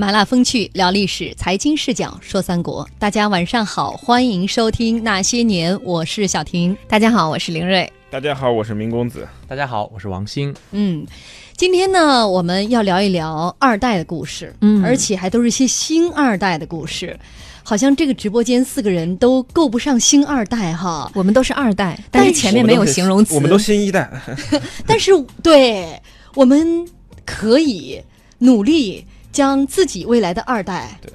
麻辣风趣聊历史，财经视角说三国。大家晚上好，欢迎收听《那些年》，我是小婷。大家好，我是林睿。大家好，我是明公子。大家好，我是王鑫。嗯，今天呢，我们要聊一聊二代的故事，嗯而且还都是一些新二代的故事。好像这个直播间四个人都够不上星二代哈，我们都是二代，但是前面没有形容词。我们都新一代。但是对我们可以努力将自己未来的二代对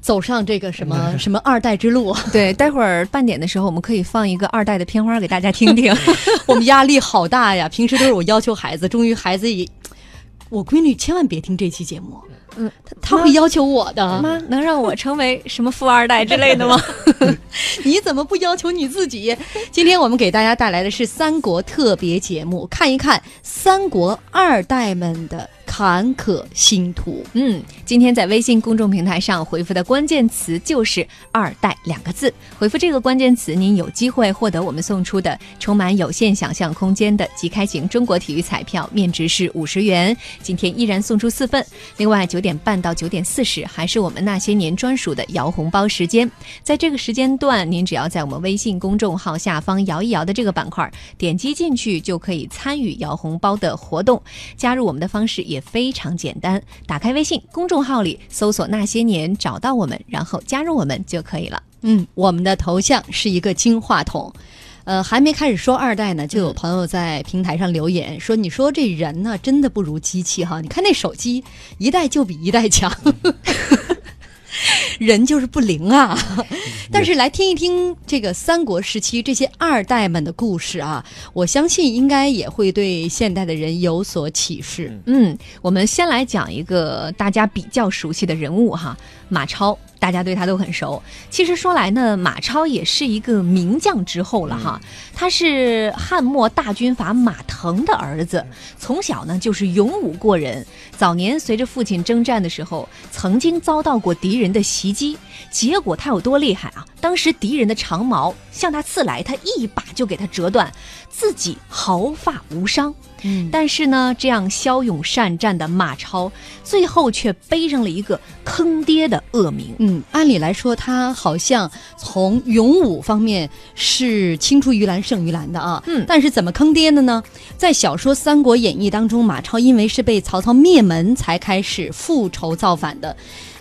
走上这个什么 什么二代之路。对，待会儿半点的时候，我们可以放一个二代的片花给大家听听。我们压力好大呀！平时都是我要求孩子，终于孩子也，我闺女千万别听这期节目，嗯，她她会要求我的。妈，能让我成为什么富二代之类的吗？你怎么不要求你自己？今天我们给大家带来的是三国特别节目，看一看三国二代们的坎坷星途。嗯，今天在微信公众平台上回复的关键词就是“二代”两个字。回复这个关键词，您有机会获得我们送出的充满有限想象空间的即开型中国体育彩票，面值是五十元。今天依然送出四份。另外，九点半到九点四十还是我们那些年专属的摇红包时间。在这个时间段，您只要在我们微信公众号下方“摇一摇”的这个板块点击进去，就可以参与摇红包的活动。加入我们的方式也非常简单，打开微信公众号里搜索“那些年”，找到我们，然后加入我们就可以了。嗯，我们的头像是一个金话筒。呃，还没开始说二代呢，就有朋友在平台上留言说：“你说这人呢，真的不如机器哈！你看那手机，一代就比一代强，人就是不灵啊。”但是来听一听这个三国时期这些二代们的故事啊，我相信应该也会对现代的人有所启示。嗯，我们先来讲一个大家比较熟悉的人物哈，马超。大家对他都很熟。其实说来呢，马超也是一个名将之后了哈。他是汉末大军阀马腾的儿子，从小呢就是勇武过人。早年随着父亲征战的时候，曾经遭到过敌人的袭击，结果他有多厉害啊？当时敌人的长矛向他刺来，他一把就给他折断，自己毫发无伤。嗯但是呢，这样骁勇善战的马超，最后却背上了一个坑爹的恶名。嗯，按理来说，他好像从勇武方面是青出于蓝胜于蓝的啊。嗯但是怎么坑爹的呢？在小说《三国演义》当中，马超因为是被曹操灭门才开始复仇造反的，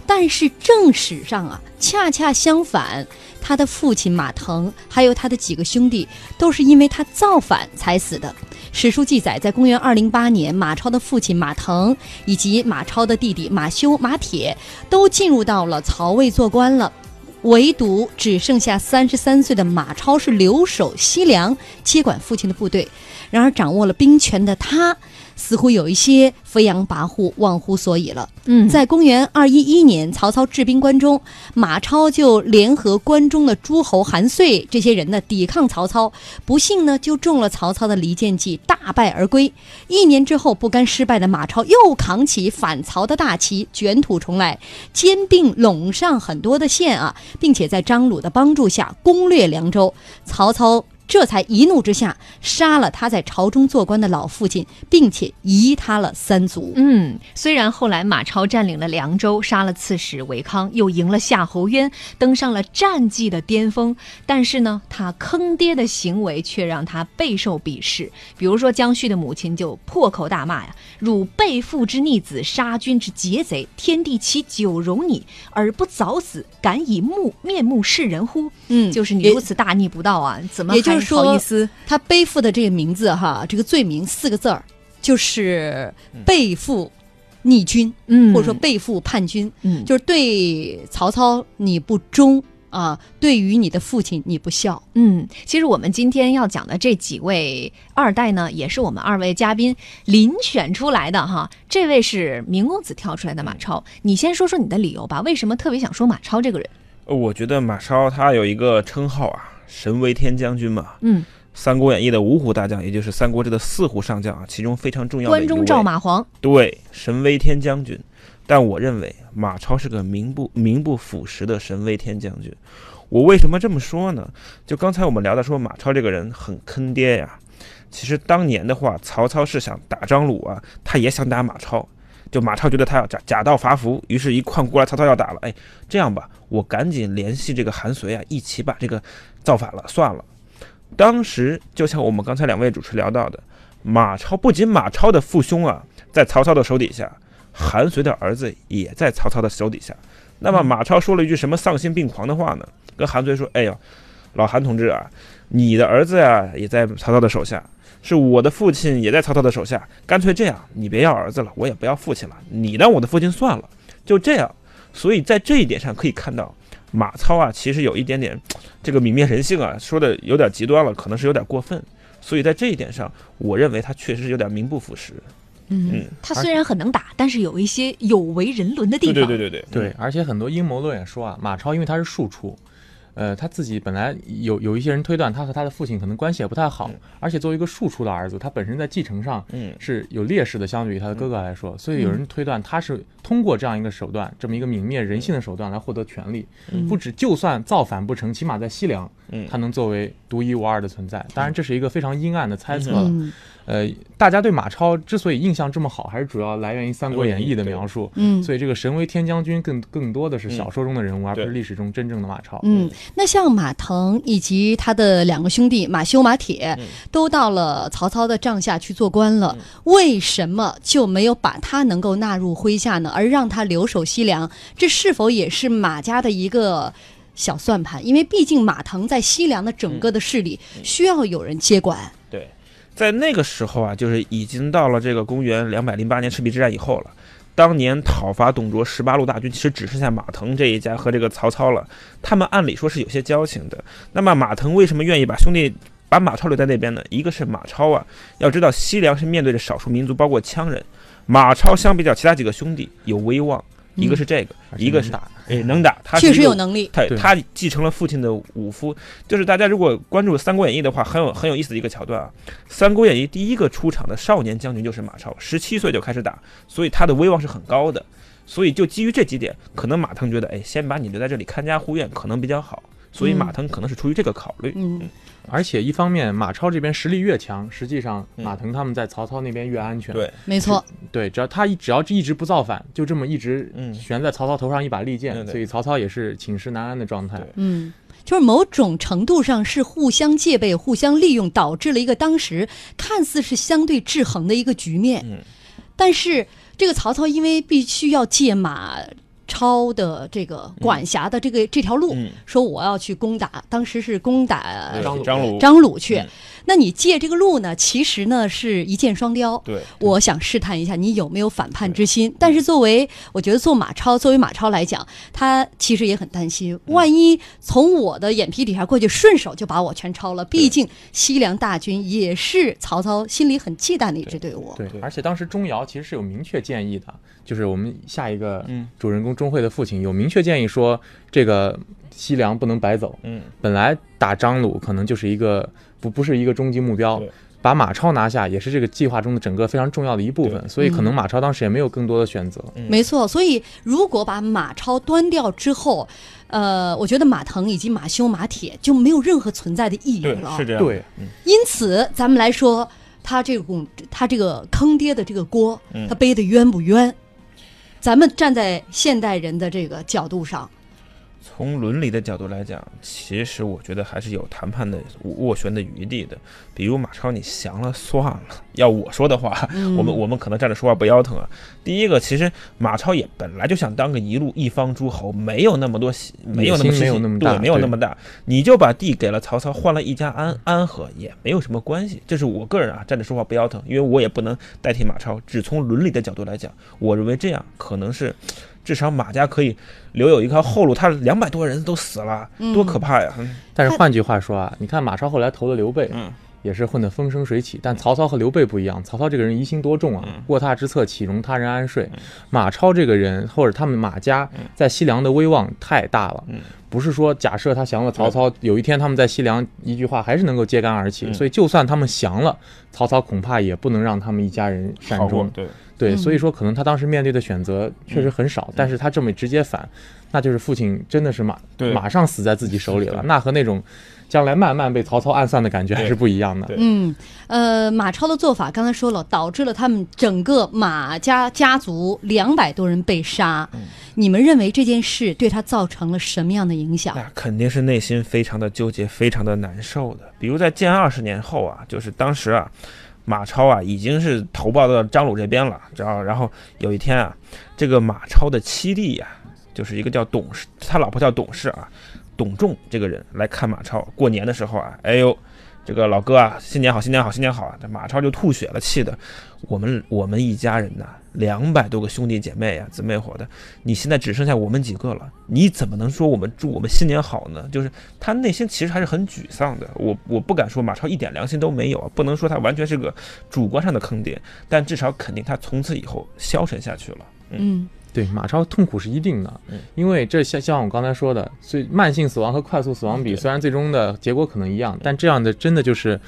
但是正史上啊，恰恰相反，他的父亲马腾还有他的几个兄弟都是因为他造反才死的。史书记载，在公元二零八年，马超的父亲马腾以及马超的弟弟马修、马铁都进入到了曹魏做官了，唯独只剩下三十三岁的马超是留守西凉，接管父亲的部队。然而，掌握了兵权的他，似乎有一些飞扬跋扈、忘乎所以了。嗯在公元二一一年，曹操治兵关中，马超就联合关中的诸侯韩遂这些人呢，抵抗曹操。不幸呢，就中了曹操的离间计，大败而归。一年之后，不甘失败的马超又扛起反曹的大旗，卷土重来，兼并陇上很多的县啊，并且在张鲁的帮助下攻略凉州。曹操。这才一怒之下杀了他在朝中做官的老父亲，并且夷他了三族。嗯，虽然后来马超占领了凉州，杀了刺史韦康，又赢了夏侯渊，登上了战绩的巅峰，但是呢，他坑爹的行为却让他备受鄙视。比如说，姜旭的母亲就破口大骂呀：“汝背父之逆子，杀君之劫贼，天地岂久容你而不早死？敢以目面目示人乎？”嗯就是你如此大逆不道啊，怎么还也就是说好意思？他背负的这个名字哈，这个罪名四个字儿，就是背负逆君，嗯或者说背负叛军，嗯，就是对曹操你不忠啊，对于你的父亲你不孝。嗯，其实我们今天要讲的这几位二代呢，也是我们二位嘉宾遴选出来的哈。这位是明公子挑出来的马超，你先说说你的理由吧，为什么特别想说马超这个人？呃我觉得马超他有一个称号啊，神威天将军嘛。嗯，《三国演义》的五虎大将，也就是《三国志》的四虎上将啊，其中非常重要关中赵马黄，对神威天将军。但我认为马超是个名不名不副实的神威天将军。我为什么这么说呢？就刚才我们聊到说马超这个人很坑爹呀。其实当年的话，曹操是想打张鲁啊，他也想打马超，就马超觉得他要假假道伐福，于是一看过来曹操要打了，哎，这样吧，我赶紧联系这个韩遂啊，一起把这个造反了算了。当时就像我们刚才两位主持聊到的，马超不仅马超的父兄啊在曹操的手底下，韩遂的儿子也在曹操的手底下。那么马超说了一句什么丧心病狂的话呢？跟韩遂说：“哎呀，老韩同志啊，你的儿子呀也在曹操的手下，是我的父亲也在曹操的手下，干脆这样，你别要儿子了，我也不要父亲了，你当我的父亲算了，就这样。所以在这一点上可以看到。”马超啊，其实有一点点 这个泯灭人性啊，说的有点极端了，可能是有点过分。所以在这一点上，我认为他确实是有点名不副实。嗯，他虽然很能打，但是有一些有违人伦的地方。对对对对对，而且很多阴谋论也说啊，马超因为他是庶出。呃，他自己本来有有一些人推断，他和他的父亲可能关系也不太好，而且作为一个庶出的儿子，他本身在继承上是有劣势的，相对于他的哥哥来说，所以有人推断他是通过这样一个手段，这么一个泯灭人性的手段来获得权利，不止就算造反不成，起码在西凉，他能作为独一无二的存在。当然，这是一个非常阴暗的猜测。了。呃，大家对马超之所以印象这么好，还是主要来源于《三国演义》的描述。嗯，所以这个神威天将军更更多的是小说中的人物，而不是历史中真正的马超。嗯，那像马腾以及他的两个兄弟马修、马铁，都到了曹操的帐下去做官了，为什么就没有把他能够纳入麾下呢？而让他留守西凉，这是否也是马家的一个小算盘？因为毕竟马腾在西凉的整个的势力需要有人接管。对。在那个时候啊，就是已经到了这个公元两百零八年赤壁之战以后了。当年讨伐董卓十八路大军，其实只剩下马腾这一家和这个曹操了。他们按理说是有些交情的。那么马腾为什么愿意把兄弟把马超留在那边呢？一个是马超啊，要知道西凉是面对着少数民族，包括羌人。马超相比较其他几个兄弟有威望。一个是这个，一个是打，哎，能打，他确实有能力。他他继承了父亲的武夫，就是大家如果关注《三国演义》的话，很有很有意思的一个桥段啊。《三国演义》第一个出场的少年将军就是马超，十七岁就开始打，所以他的威望是很高的。所以就基于这几点，可能马腾觉得，哎，先把你留在这里看家护院，可能比较好。所以马腾可能是出于这个考虑。嗯。而且一方面，马超这边实力越强，实际上马腾他们在曹操那边越安全。对，没错。对，只要他一只要一直不造反，就这么一直悬在曹操头上一把利剑，所以曹操也是寝食难安的状态。嗯，就是某种程度上是互相戒备、互相利用，导致了一个当时看似是相对制衡的一个局面。嗯，但是这个曹操因为必须要借马。超的这个管辖的这个这条路，说我要去攻打，当时是攻打张鲁张鲁。去。那你借这个路呢？其实呢是一箭双雕。对，我想试探一下你有没有反叛之心。但是作为我觉得做马超，作为马超来讲，他其实也很担心，万一从我的眼皮底下过去，顺手就把我全抄了。毕竟西凉大军也是曹操心里很忌惮的一支队伍。对，而且当时钟繇其实是有明确建议的，就是我们下一个主人公钟会的父亲有明确建议说，这个西凉不能白走。嗯，本来打张鲁可能就是一个。不不是一个终极目标，把马超拿下也是这个计划中的整个非常重要的一部分，所以可能马超当时也没有更多的选择。没错，所以如果把马超端掉之后，呃，我觉得马腾以及马修、马铁就没有任何存在的意义了。是这样。对，因此咱们来说，他这个他这个坑爹的这个锅，他背的冤不冤？咱们站在现代人的这个角度上。从伦理的角度来讲，其实我觉得还是有谈判的斡旋的余地的。比如马超，你降了算了。要我说的话，我们我们可能站着说话不腰疼啊。第一个，其实马超也本来就想当个一路一方诸侯，没有那么多，没有那么没有那么大，没有那么大。你就把地给了曹操，换了一家安安和，也没有什么关系。这是我个人啊，站着说话不腰疼，因为我也不能代替马超。只从伦理的角度来讲，我认为这样可能是。至少马家可以留有一条后路，他两百多人都死了，多可怕呀！但是换句话说啊，你看马超后来投了刘备，嗯，也是混得风生水起。但曹操和刘备不一样，曹操这个人疑心多重啊，卧榻之侧岂容他人安睡？马超这个人或者他们马家在西凉的威望太大了，不是说假设他降了曹操，有一天他们在西凉一句话还是能够揭竿而起。嗯所以就算他们降了，曹操恐怕也不能让他们一家人善终。对，所以说可能他当时面对的选择确实很少，但是他这么直接反，那就是父亲真的是马马上死在自己手里了，那和那种将来慢慢被曹操暗算的感觉还是不一样的。嗯，呃，马超的做法刚才说了，导致了他们整个马家家族两百多人被杀。你们认为这件事对他造成了什么样的影响？那肯定是内心非常的纠结，非常的难受的。比如在建安二十年后啊，就是当时啊，马超啊已经是投报到张鲁这边了，知道？然后有一天啊，这个马超的七弟呀、就是一个叫董事，他老婆叫董事啊，董仲这个人来看马超。过年的时候啊，哎呦，这个老哥啊，新年好，新年好，新年好啊！这马超就吐血了，气的，我们我们一家人呐，两百多个兄弟姐妹呀、姊妹伙的，你现在只剩下我们几个了，你怎么能说我们祝我们新年好呢？就是他内心其实还是很沮丧的。我我不敢说马超一点良心都没有啊，不能说他完全是个主观上的坑爹，但至少肯定他从此以后消沉下去了。嗯对，马超痛苦是一定的嗯，因为这像像我刚才说的，所以慢性死亡和快速死亡比，虽然最终的结果可能一样，但这样的真的就是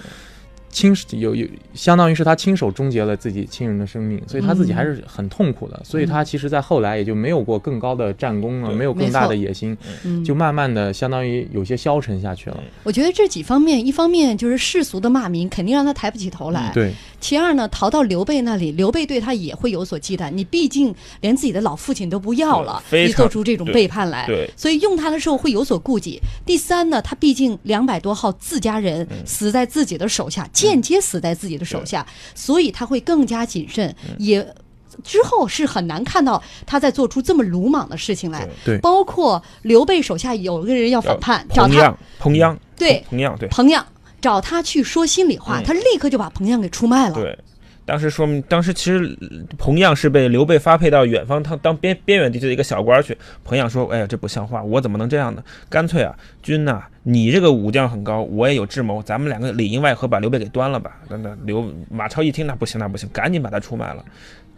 亲有有相当于是他亲手终结了自己亲人的生命，所以他自己还是很痛苦的。所以他其实在后来也就没有过更高的战功了，对。没有更大的野心，嗯，就慢慢的相当于有些消沉下去了。我觉得这几方面，一方面就是世俗的骂名，肯定让他抬不起头来。对，其二呢，逃到刘备那里，刘备对他也会有所忌惮。你毕竟连自己的老父亲都不要了，你做出这种背叛来，对所以用他的时候会有所顾忌。第三呢，他毕竟两百多号自家人嗯死在自己的手下，间接死在自己的手下，所以他会更加谨慎，嗯也。之后是很难看到他在做出这么鲁莽的事情来，对包括刘备手下有个人要反叛，找他彭样，对彭样，对彭样，找他去说心里话，嗯他立刻就把彭样给出卖了。对。当时说明，当时其实呃彭样是被刘备发配到远方他当边边远地区的一个小官去。彭样说：“哎呀，这不像话，我怎么能这样呢？干脆啊，君呐、你这个武将很高，我也有智谋，咱们两个里应外合，把刘备给端了吧。”那那刘马超一听，那不行，那不行，赶紧把他出卖了。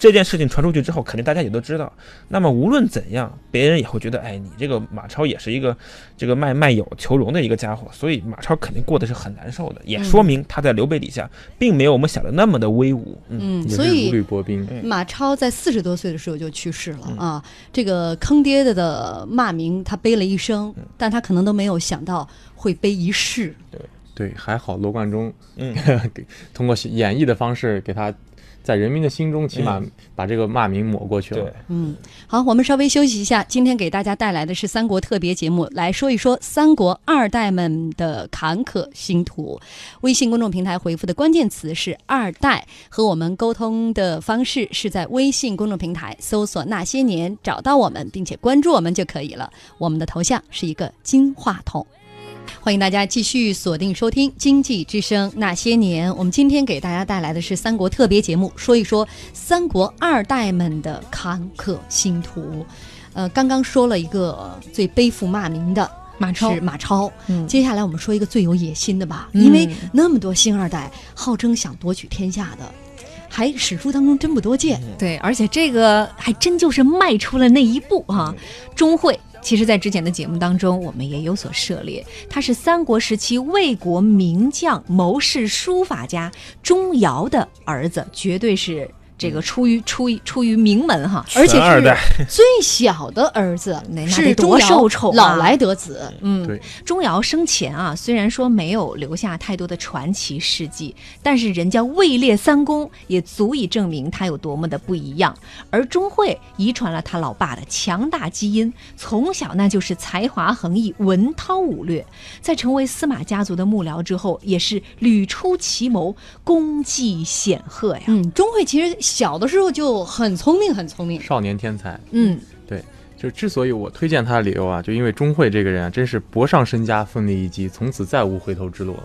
这件事情传出去之后，肯定大家也都知道。那么无论怎样，别人也会觉得，哎，你这个马超也是一个这个卖卖友求荣的一个家伙，所以马超肯定过得是很难受的，也说明他在刘备底下并没有我们想的那么的威武。嗯，所以履薄冰。马超在四十多岁的时候就去世了、啊。这个坑爹的的骂名，他背了一生，但他可能都没有想到会背一世。对，还好罗贯中，嗯 给通过演绎的方式给他。在人民的心中，起码把这个骂名抹过去了。对，嗯，好，我们稍微休息一下。今天给大家带来的是三国特别节目，来说一说三国二代们的坎坷星途。微信公众平台回复的关键词是“二代”，和我们沟通的方式是在微信公众平台搜索“那些年”，找到我们，并且关注我们就可以了。我们的头像是一个金话筒。欢迎大家继续锁定收听《经济之声那些年》。我们今天给大家带来的是三国特别节目，说一说三国二代们的坎坷星途。呃，刚刚说了一个最背负骂名的马超是马超，嗯接下来我们说一个最有野心的吧，嗯因为那么多星二代号称想夺取天下的，还史书当中真不多见。对，而且这个还真就是迈出了那一步哈、钟会。其实，在之前的节目当中，我们也有所涉猎。他是三国时期魏国名将、谋士、书法家钟繇的儿子，绝对是这个出于出于出于名门哈。而且是 最小的儿子是多钟繇受宠啊老来得子。嗯，对，钟繇生前啊，虽然说没有留下太多的传奇事迹，但是人家位列三公，也足以证明他有多么的不一样。而钟会遗传了他老爸的强大基因，从小那就是才华横溢、文韬武略。在成为司马家族的幕僚之后，也是屡出奇谋，功绩显赫呀。嗯，钟会其实小的时候就很聪明，很聪明。少年天才。嗯，对就之所以我推荐他的理由啊，就因为钟会这个人啊，真是博上身家，奋力一击，从此再无回头之路了。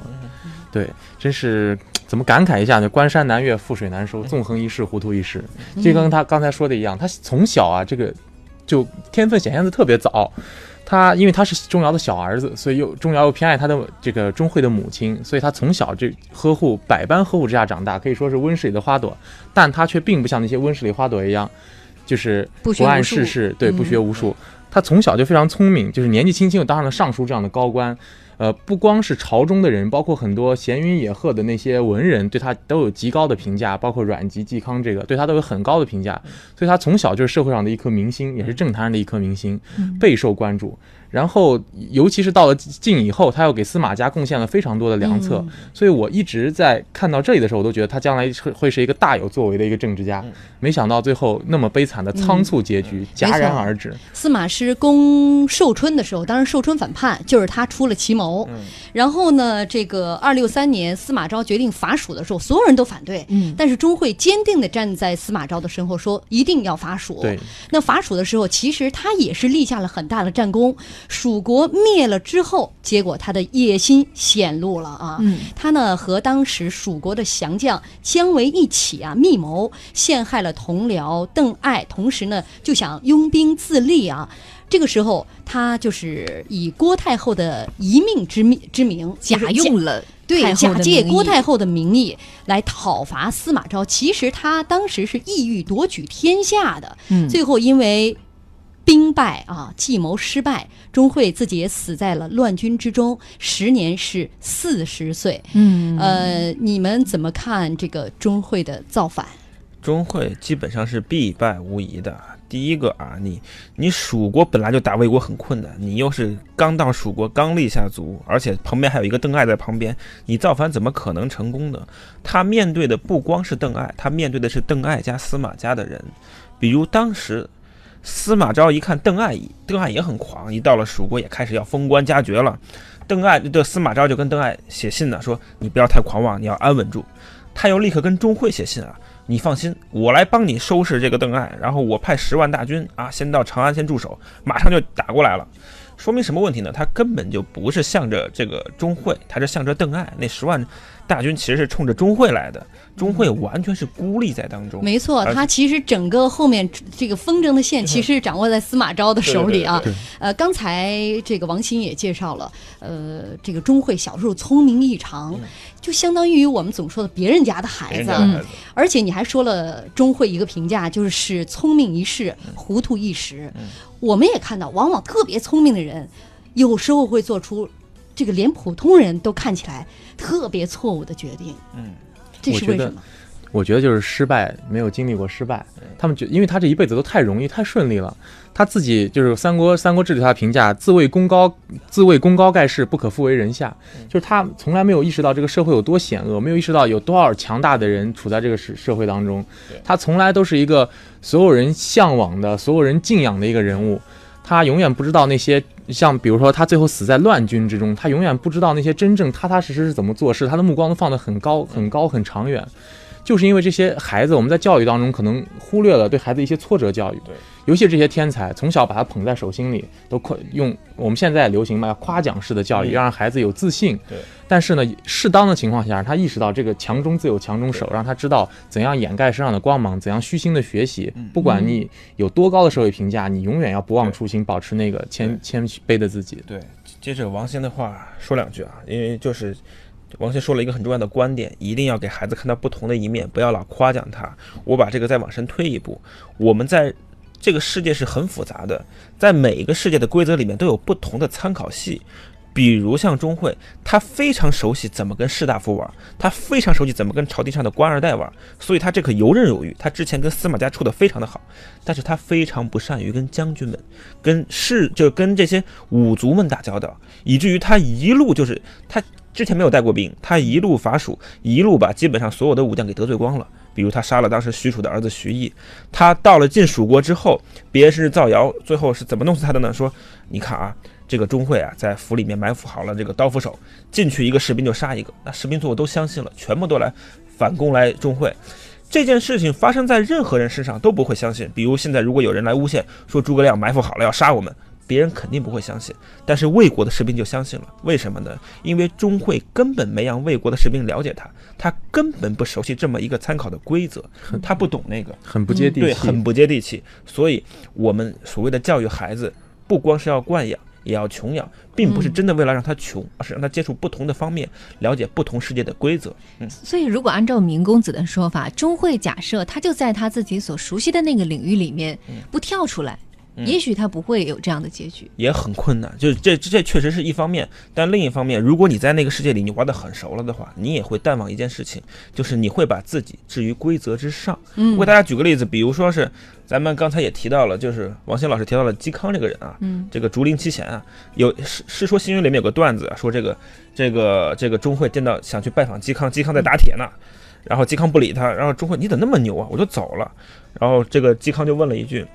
对，真是怎么感慨一下呢？关山难越，覆水难收，纵横一世，糊涂一世。就跟他刚才说的一样，他从小啊，这个就天分显现的特别早。他因为他是钟繇的小儿子，所以又钟繇又偏爱他的这个钟会的母亲，所以他从小这呵护百般呵护之下长大，可以说是温室里的花朵。但他却并不像那些温室里花朵一样，就是不谙世事，对，嗯不学无术，他从小就非常聪明，就是年纪轻轻就当上了尚书这样的高官。呃，不光是朝中的人，包括很多闲云野鹤的那些文人，对他都有极高的评价，包括阮籍、嵇康这个对他都有很高的评价。所以他从小就是社会上的一颗明星，也是政坛上的一颗明星，备受关注。然后，尤其是到了晋以后，他又给司马家贡献了非常多的良策，所以我一直在看到这里的时候，我都觉得他将来会是一个大有作为的一个政治家。没想到最后那么悲惨的仓促结局戛然而止。司马师攻寿春的时候，当时寿春反叛，就是他出了奇谋。然后呢，这个二六三年，司马昭决定伐蜀的时候，所有人都反对，嗯，但是钟会坚定地站在司马昭的身后，说一定要伐蜀。对，那伐蜀的时候，其实他也是立下了很大的战功。蜀国灭了之后，结果他的野心显露了啊！他呢和当时蜀国的降将姜维一起啊密谋陷害了同僚邓艾，同时呢就想拥兵自立啊。这个时候他就是以郭太后的一命之命之名，假用了对假借郭太后的名义来讨伐司马昭。其实他当时是意欲夺取天下的，最后因为。兵败啊，计谋失败，钟会自己也死在了乱军之中，时年是四十岁。嗯，呃，你们怎么看这个钟会的造反？钟会基本上是必败无疑的。第一个啊，你你蜀国本来就打魏国很困难，你又是刚到蜀国刚立下足，而且旁边还有一个邓艾在旁边，你造反怎么可能成功呢？他面对的不光是邓艾，他面对的是邓艾加司马家的人，比如当时。司马昭一看邓艾，邓艾也很狂，一到了蜀国也开始要封官加爵了。邓艾的司马昭就跟邓艾写信呢，说你不要太狂妄，你要安稳住。他又立刻跟钟会写信啊，你放心，我来帮你收拾这个邓艾，然后我派十万大军啊，先到长安先驻守，马上就打过来了。说明什么问题呢？他根本就不是向着这个钟会，他是向着邓艾。那十万大军其实是冲着钟会来的。钟会完全是孤立在当中，没错，他其实整个后面这个风筝的线 其实掌握在司马昭的手里啊。呃，刚才这个王鑫也介绍了，呃，这个钟会小时候聪明异常，就相当于我们总说的别人家的孩子。而且你还说了钟会一个评价，就是是聪明一世，糊涂一时。我们也看到，往往特别聪明的人，有时候会做出这个连普通人都看起来特别错误的决定。嗯。这是为什么，我觉得就是失败，没有经历过失败。他们觉，因为他这一辈子都太容易、太顺利了。他自己就是《三国》《三国志》对他的评价：自谓功高，自谓功高盖世，不可复为人下。就是他从来没有意识到这个社会有多险恶，没有意识到有多少强大的人处在这个社社会当中。他从来都是一个所有人向往的、所有人敬仰的一个人物。他永远不知道那些。像比如说，他最后死在乱军之中，他永远不知道那些真正踏踏实实是怎么做事，他的目光都放得很高、很高、很长远。就是因为这些孩子，我们在教育当中可能忽略了对孩子一些挫折教育。对，尤其这些天才，从小把他捧在手心里，都夸用我们现在流行嘛，夸奖式的教育，要让孩子有自信。对。但是呢，适当的情况下，他意识到这个强中自有强中手，让他知道怎样掩盖身上的光芒，怎样虚心的学习。不管你有多高的社会评价，你永远要不忘初心，保持那个谦谦卑的自己。对。接着王鑫的话说两句啊，因为就是。王鑫说了一个很重要的观点，一定要给孩子看到不同的一面，不要老夸奖他。我把这个再往深推一步，我们在这个世界是很复杂的，在每一个世界的规则里面都有不同的参考系。比如像钟会，他非常熟悉怎么跟士大夫玩，他非常熟悉怎么跟朝廷上的官二代玩，所以他这可游刃有余。他之前跟司马家处的非常的好，但是他非常不善于跟将军们、跟士就跟这些武卒们打交道，以至于他一路就是他。之前没有带过兵，他一路伐蜀，一路把基本上所有的武将给得罪光了。比如他杀了当时许褚的儿子徐毅，他到了晋蜀国之后，别人是造谣，最后是怎么弄死他的呢？说你看啊，这个钟会啊，在府里面埋伏好了这个刀斧手，进去一个士兵就杀一个，那士兵最后都相信了，全部都来反攻来钟会。这件事情发生在任何人身上都不会相信。比如现在如果有人来诬陷说诸葛亮埋伏好了要杀我们。别人肯定不会相信，但是魏国的士兵就相信了。为什么呢？因为钟会根本没让魏国的士兵了解他，他根本不熟悉这么一个参考的规则，他不懂那个，很不接地气，对，很不接地气。所以，我们所谓的教育孩子，不光是要惯养，也要穷养，并不是真的为了让他穷，而是让他接触不同的方面，了解不同世界的规则。嗯，所以如果按照明公子的说法，钟会假设他就在他自己所熟悉的那个领域里面，不跳出来。也许他不会有这样的结局。也很困难，就是这这这确实是一方面，但另一方面，如果你在那个世界里你玩的很熟了的话，你也会淡忘一件事情，就是你会把自己置于规则之上。嗯我给大家举个例子，比如说是咱们刚才也提到了，就是王鑫老师提到了嵇康这个人啊，嗯，这个竹林七贤啊，有《世世说新语》里面有个段子啊，说这个这个这个钟会见到想去拜访嵇康，嵇康在打铁呢，然后嵇康不理他，然后钟会你怎么那么牛啊，我就走了，然后这个嵇康就问了一句，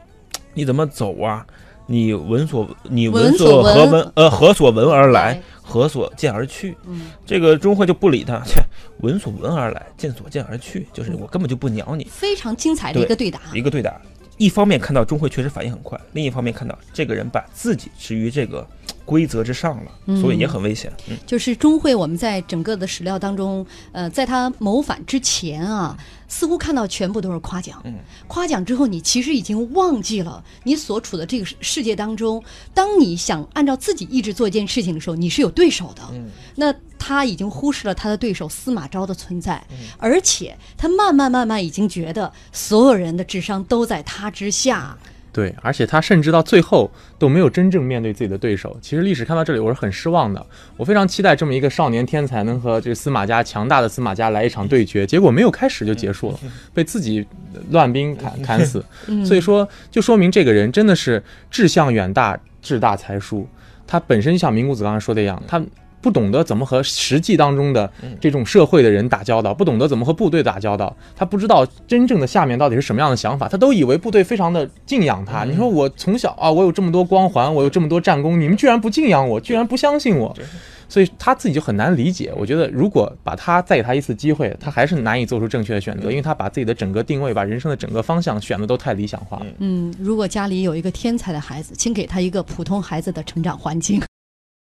你怎么走啊？你闻所你闻所所何闻闻呃何所闻而来，何所见而去？嗯，这个钟会就不理他，切，闻所闻而来，见所见而去，就是我根本就不鸟你。非常精彩的一个对打。一个对打，一方面看到钟会确实反应很快，另一方面看到这个人把自己置于这个规则之上了，嗯所以也很危险。嗯，就是钟会，我们在整个的史料当中，呃，在他谋反之前啊，似乎看到全部都是夸奖。嗯，夸奖之后，你其实已经忘记了你所处的这个世世界当中，当你想按照自己意志做一件事情的时候，你是有对手的。嗯，那他已经忽视了他的对手司马昭的存在，嗯而且他慢慢慢慢已经觉得所有人的智商都在他之下。对，而且他甚至到最后都没有真正面对自己的对手。其实历史看到这里，我是很失望的。我非常期待这么一个少年天才能和这个司马家强大的司马家来一场对决，结果没有开始就结束了，被自己乱兵砍砍死。所以说，就说明这个人真的是志向远大、志大才疏。他本身像明谷子刚才说的一样，他不懂得怎么和实际当中的这种社会的人打交道，不懂得怎么和部队打交道，他不知道真正的下面到底是什么样的想法，他都以为部队非常的敬仰他。你说我从小啊，我有这么多光环，我有这么多战功，你们居然不敬仰我，居然不相信我，所以他自己就很难理解。我觉得如果把他再给他一次机会，他还是难以做出正确的选择，因为他把自己的整个定位，把人生的整个方向选的都太理想化了。嗯，如果家里有一个天才的孩子，请给他一个普通孩子的成长环境。